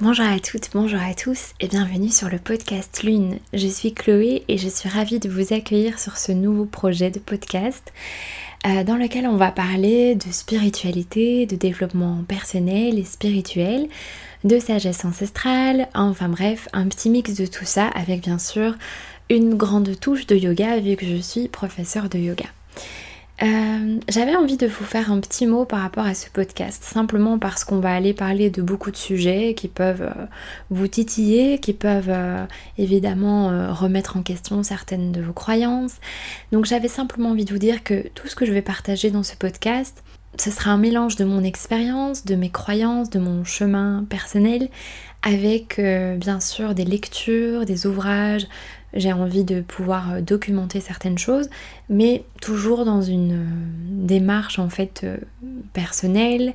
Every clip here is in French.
Bonjour à toutes, bonjour à tous et bienvenue sur le podcast Lune. Je suis Chloé et je suis ravie de vous accueillir sur ce nouveau projet de podcast euh, dans lequel on va parler de spiritualité, de développement personnel et spirituel, de sagesse ancestrale, enfin bref, un petit mix de tout ça avec bien sûr une grande touche de yoga vu que je suis professeure de yoga. Euh, j'avais envie de vous faire un petit mot par rapport à ce podcast, simplement parce qu'on va aller parler de beaucoup de sujets qui peuvent euh, vous titiller, qui peuvent euh, évidemment remettre en question certaines de vos croyances. Donc j'avais simplement envie de vous dire que tout ce que je vais partager dans ce podcast, ce sera un mélange de mon expérience, de mes croyances, de mon chemin personnel, avec bien sûr des lectures, des ouvrages, j'ai envie de pouvoir euh, documenter certaines choses, mais toujours dans une euh, démarche en fait euh, personnelle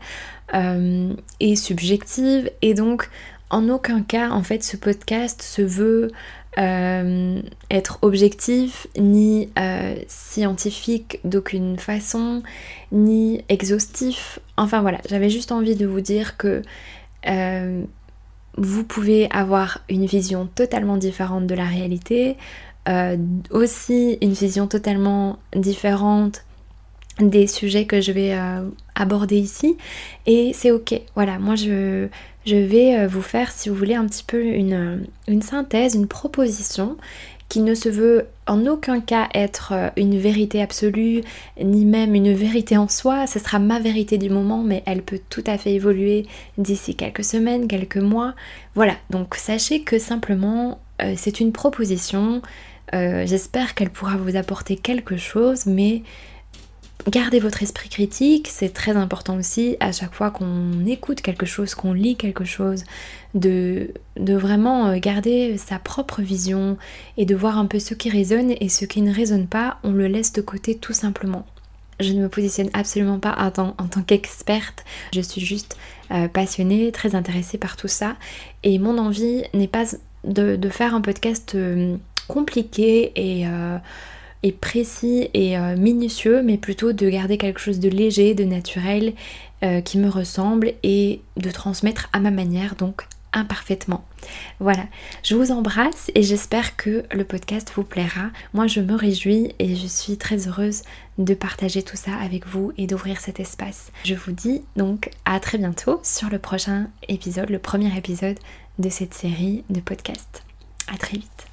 et subjective. Et donc, en aucun cas, en fait, ce podcast se veut être objectif, ni scientifique d'aucune façon, ni exhaustif. Enfin voilà, j'avais juste envie de vous dire que vous pouvez avoir une vision totalement différente de la réalité, euh, aussi une vision totalement différente des sujets que je vais euh, aborder ici et c'est ok voilà moi je, vais euh, vous faire si vous voulez un petit peu une, synthèse une proposition qui ne se veut en aucun cas être euh, une vérité absolue, ni même une vérité en soi. Ce sera ma vérité du moment, mais elle peut tout à fait évoluer d'ici quelques semaines, quelques mois. Voilà, donc sachez que simplement c'est une proposition. J'espère qu'elle pourra vous apporter quelque chose, mais Gardez votre esprit critique, c'est très important aussi à chaque fois qu'on écoute quelque chose, qu'on lit quelque chose, de, de, vraiment euh, garder sa propre vision et de voir un peu ce qui résonne et ce qui ne résonne pas, on le laisse de côté tout simplement. Je ne me positionne absolument pas en tant, qu'experte, je suis juste euh, passionnée, très intéressée par tout ça et mon envie n'est pas de, faire un podcast euh, compliqué et précis et euh, minutieux, mais plutôt de garder quelque chose de léger, de naturel, euh, qui me ressemble et de transmettre à ma manière, donc imparfaitement. Voilà, je vous embrasse et j'espère que le podcast vous plaira. Moi, je me réjouis et je suis très heureuse de partager tout ça avec vous et d'ouvrir cet espace. Je vous dis donc à très bientôt sur le prochain épisode, le premier épisode de cette série de podcasts. À très vite.